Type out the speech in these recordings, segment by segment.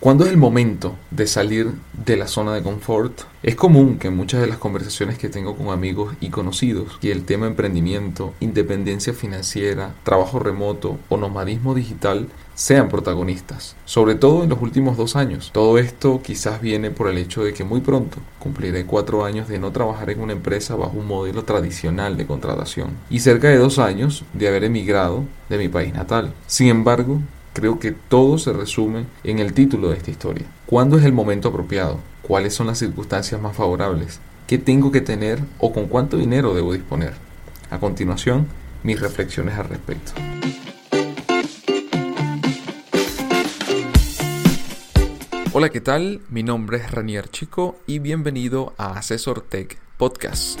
¿Cuándo es el momento de salir de la zona de confort? Es común que en muchas de las conversaciones que tengo con amigos y conocidos que el tema emprendimiento, independencia financiera, trabajo remoto o nomadismo digital sean protagonistas, sobre todo en los últimos dos años. Todo esto quizás viene por el hecho de que muy pronto cumpliré cuatro años de no trabajar en una empresa bajo un modelo tradicional de contratación y cerca de dos años de haber emigrado de mi país natal. Sin embargo, Creo que todo se resume en el título de esta historia. ¿Cuándo es el momento apropiado? ¿Cuáles son las circunstancias más favorables? ¿Qué tengo que tener o con cuánto dinero debo disponer? A continuación, mis reflexiones al respecto. Hola, ¿qué tal? Mi nombre es Ranier Chico y bienvenido a Asesor Tech Podcast.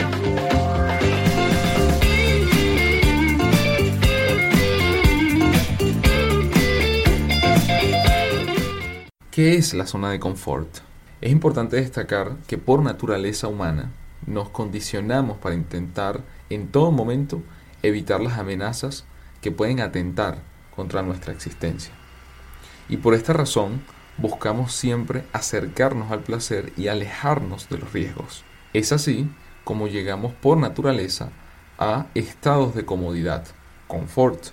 ¿Qué es la zona de confort? Es importante destacar que por naturaleza humana nos condicionamos para intentar en todo momento evitar las amenazas que pueden atentar contra nuestra existencia. Y por esta razón buscamos siempre acercarnos al placer y alejarnos de los riesgos. Es así como llegamos por naturaleza a estados de comodidad, confort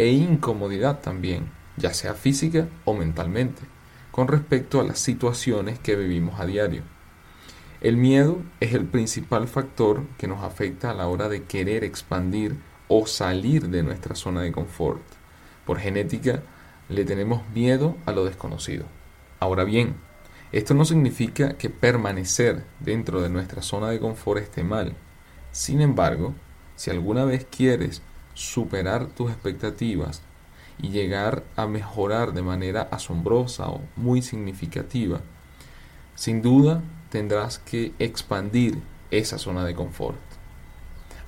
e incomodidad también, ya sea física o mentalmente con respecto a las situaciones que vivimos a diario. El miedo es el principal factor que nos afecta a la hora de querer expandir o salir de nuestra zona de confort. Por genética, le tenemos miedo a lo desconocido. Ahora bien, esto no significa que permanecer dentro de nuestra zona de confort esté mal. Sin embargo, si alguna vez quieres superar tus expectativas y llegar a mejorar de manera asombrosa o muy significativa, sin duda tendrás que expandir esa zona de confort,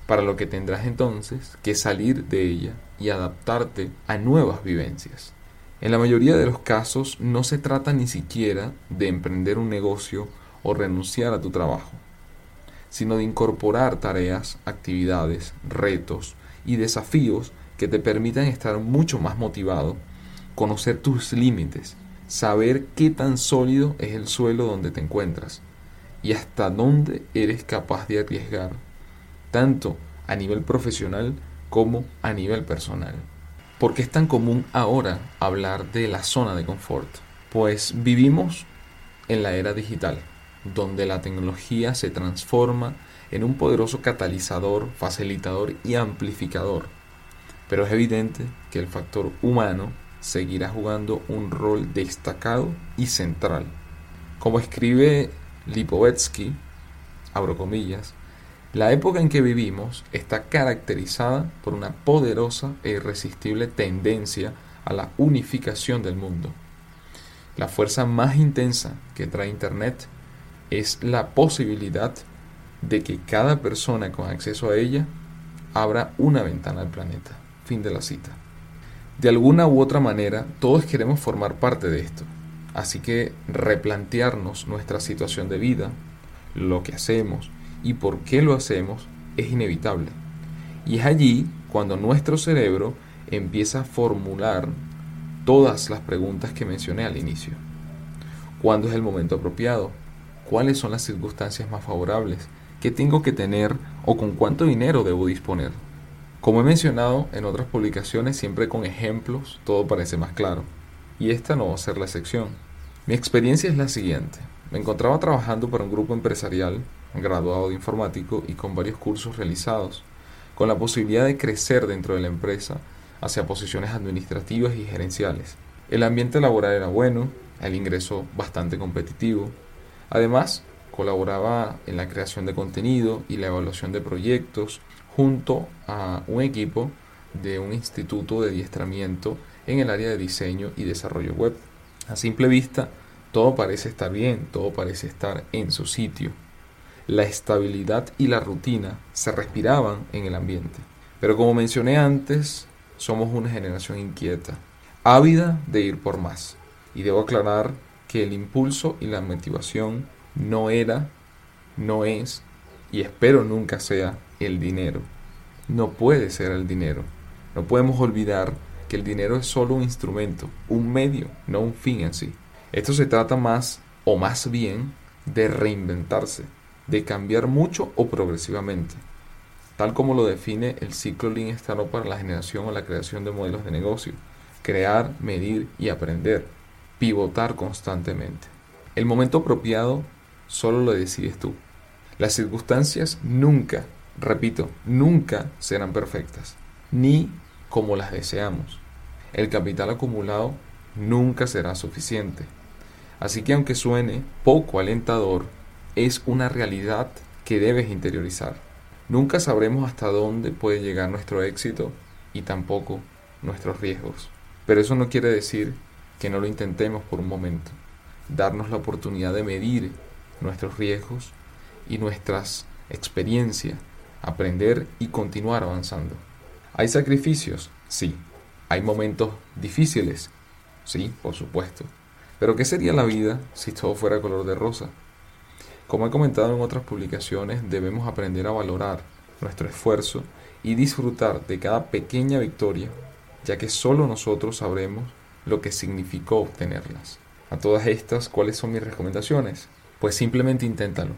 para lo que tendrás entonces que salir de ella y adaptarte a nuevas vivencias. En la mayoría de los casos no se trata ni siquiera de emprender un negocio o renunciar a tu trabajo, sino de incorporar tareas, actividades, retos y desafíos que te permitan estar mucho más motivado, conocer tus límites, saber qué tan sólido es el suelo donde te encuentras y hasta dónde eres capaz de arriesgar, tanto a nivel profesional como a nivel personal. ¿Por qué es tan común ahora hablar de la zona de confort? Pues vivimos en la era digital, donde la tecnología se transforma en un poderoso catalizador, facilitador y amplificador pero es evidente que el factor humano seguirá jugando un rol destacado y central. Como escribe Lipovetsky, abro comillas, la época en que vivimos está caracterizada por una poderosa e irresistible tendencia a la unificación del mundo. La fuerza más intensa que trae Internet es la posibilidad de que cada persona con acceso a ella abra una ventana al planeta. Fin de la cita. De alguna u otra manera, todos queremos formar parte de esto. Así que replantearnos nuestra situación de vida, lo que hacemos y por qué lo hacemos es inevitable. Y es allí cuando nuestro cerebro empieza a formular todas las preguntas que mencioné al inicio. ¿Cuándo es el momento apropiado? ¿Cuáles son las circunstancias más favorables? ¿Qué tengo que tener o con cuánto dinero debo disponer? Como he mencionado en otras publicaciones, siempre con ejemplos todo parece más claro. Y esta no va a ser la excepción. Mi experiencia es la siguiente. Me encontraba trabajando para un grupo empresarial, graduado de informático y con varios cursos realizados, con la posibilidad de crecer dentro de la empresa hacia posiciones administrativas y gerenciales. El ambiente laboral era bueno, el ingreso bastante competitivo. Además, colaboraba en la creación de contenido y la evaluación de proyectos junto a un equipo de un instituto de adiestramiento en el área de diseño y desarrollo web. A simple vista Todo parece estar bien, todo parece estar en su sitio. La estabilidad y la rutina se respiraban en el ambiente. Pero como mencioné antes, somos una generación inquieta, ávida de ir por más. Y debo aclarar que el impulso y la motivación no era, no es y espero nunca sea el dinero. No puede ser el dinero. No podemos olvidar que el dinero es solo un instrumento, un medio, no un fin en sí. Esto se trata más, o más bien, de reinventarse, de cambiar mucho o progresivamente, tal como lo define el ciclo Lean Startup para la generación o la creación de modelos de negocio. Crear, medir y aprender. Pivotar constantemente. El momento apropiado solo lo decides tú. Las circunstancias nunca, repito, nunca serán perfectas, ni como las deseamos. El capital acumulado nunca será suficiente. Así que aunque suene poco alentador, es una realidad que debes interiorizar. Nunca sabremos hasta dónde puede llegar nuestro éxito y tampoco nuestros riesgos. Pero eso no quiere decir que no lo intentemos por un momento. Darnos la oportunidad de medir nuestros riesgos y nuestras experiencias, aprender y continuar avanzando. ¿Hay sacrificios? Sí. ¿Hay momentos difíciles? Sí, por supuesto. Pero ¿qué sería la vida si todo fuera color de rosa? Como he comentado en otras publicaciones, debemos aprender a valorar nuestro esfuerzo y disfrutar de cada pequeña victoria, ya que solo nosotros sabremos lo que significó obtenerlas. A todas estas, ¿cuáles son mis recomendaciones? Pues simplemente inténtalo.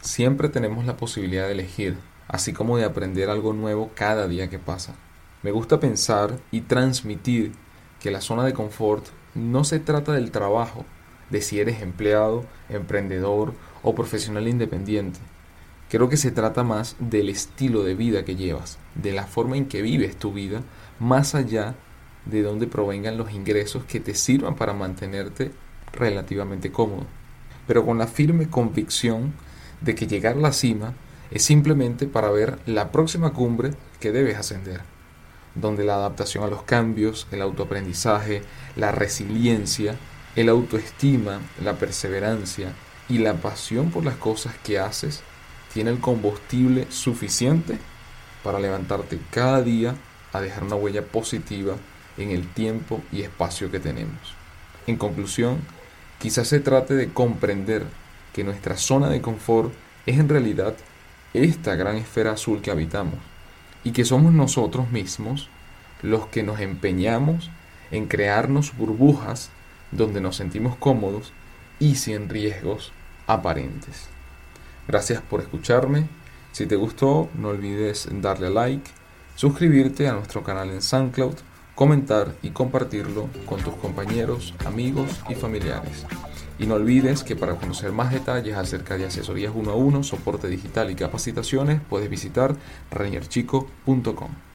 Siempre tenemos la posibilidad de elegir, así como de aprender algo nuevo cada día que pasa. Me gusta pensar y transmitir que la zona de confort no se trata del trabajo, de si eres empleado, emprendedor o profesional independiente. Creo que se trata más del estilo de vida que llevas, de la forma en que vives tu vida, más allá de dónde provengan los ingresos que te sirvan para mantenerte relativamente cómodo pero con la firme convicción de que llegar a la cima es simplemente para ver la próxima cumbre que debes ascender, donde la adaptación a los cambios, el autoaprendizaje, la resiliencia, el autoestima, la perseverancia y la pasión por las cosas que haces tiene el combustible suficiente para levantarte cada día a dejar una huella positiva en el tiempo y espacio que tenemos. En conclusión, Quizás se trate de comprender que nuestra zona de confort es en realidad esta gran esfera azul que habitamos y que somos nosotros mismos los que nos empeñamos en crearnos burbujas donde nos sentimos cómodos y sin riesgos aparentes. Gracias por escucharme. Si te gustó, no olvides darle a like, suscribirte a nuestro canal en SoundCloud comentar y compartirlo con tus compañeros, amigos y familiares. Y no olvides que para conocer más detalles acerca de asesorías 1 a 1, soporte digital y capacitaciones, puedes visitar reñerchico.com.